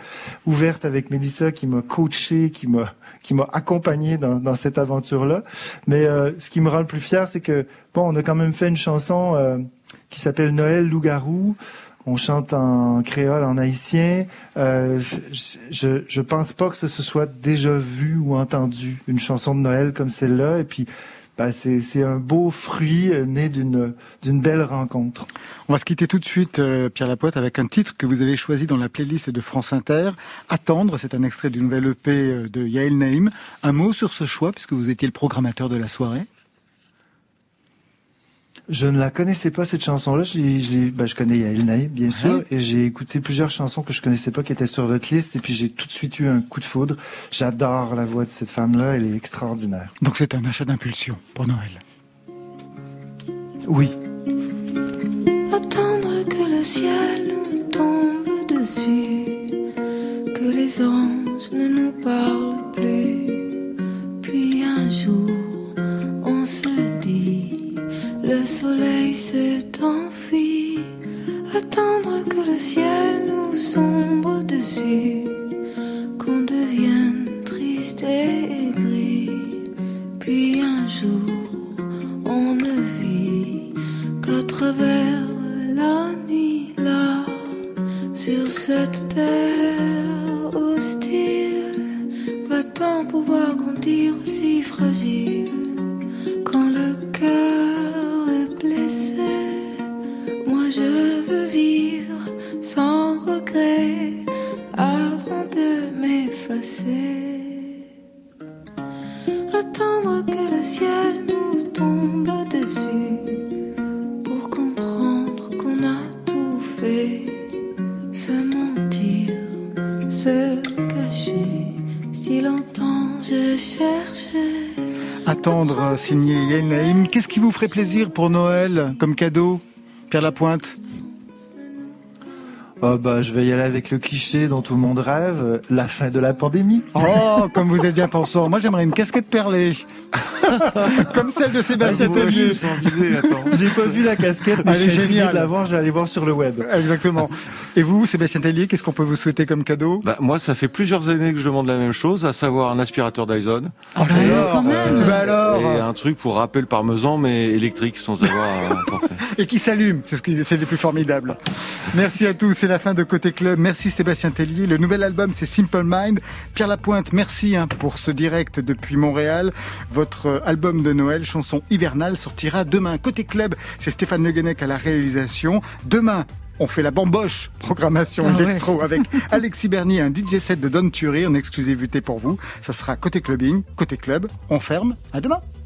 ouverte avec Mélissa qui m'a coaché, qui m'a, qui m'a accompagné dans, dans cette aventure-là. Mais, euh, ce qui me rend le plus fier, c'est que bon, on a quand même fait une chanson euh, qui s'appelle Noël loup-garou. On chante en créole, en haïtien. Euh, je, je pense pas que ce soit déjà vu ou entendu une chanson de Noël comme celle-là. Et puis bah, c'est un beau fruit euh, né d'une belle rencontre. On va se quitter tout de suite, euh, Pierre Lapote, avec un titre que vous avez choisi dans la playlist de France Inter. Attendre, c'est un extrait d'une nouvelle EP euh, de Yael Naïm. Un mot sur ce choix, puisque vous étiez le programmateur de la soirée je ne la connaissais pas cette chanson-là. Je, je, ben, je connais Yael Naïm, bien sûr, et j'ai écouté plusieurs chansons que je connaissais pas qui étaient sur votre liste, et puis j'ai tout de suite eu un coup de foudre. J'adore la voix de cette femme-là, elle est extraordinaire. Donc c'est un achat d'impulsion pour Noël. Oui. Attendre que le ciel nous tombe dessus, que les anges ne nous parlent plus, puis un jour on se le soleil s'est enfui, attendre que le ciel nous sombre dessus, qu'on devienne triste et gris. Puis un jour, on ne vit qu'à travers la nuit là, sur cette terre hostile, va-t-on pouvoir grandir signé. Qu'est-ce qui vous ferait plaisir pour Noël comme cadeau la pointe Oh bah, je vais y aller avec le cliché dont tout le monde rêve, la fin de la pandémie. Oh, comme vous êtes bien pensant. Moi, j'aimerais une casquette perlée. Comme celle de Sébastien ah, Tellier. J'ai pas vu la casquette, mais je suis de la voir, je vais aller voir sur le web. Exactement. Et vous, Sébastien Tellier, qu'est-ce qu'on peut vous souhaiter comme cadeau? Bah, Moi, ça fait plusieurs années que je demande la même chose, à savoir un aspirateur Dyson. Ah, bah alors, euh, bah alors. Et un truc pour le parmesan, mais électrique, sans avoir à penser. Et qui s'allume, c'est ce qui c'est le plus formidable. Merci à tous, c'est la fin de Côté Club. Merci Sébastien Tellier. Le nouvel album, c'est Simple Mind. Pierre Lapointe, merci hein, pour ce direct depuis Montréal. Votre album de Noël, chanson hivernale, sortira demain. Côté club, c'est Stéphane Le à la réalisation. Demain, on fait la bamboche programmation ah électro avec Alexis Bernier, un DJ set de Don Tury en exclusivité pour vous. Ça sera côté clubbing, côté club. On ferme. À demain.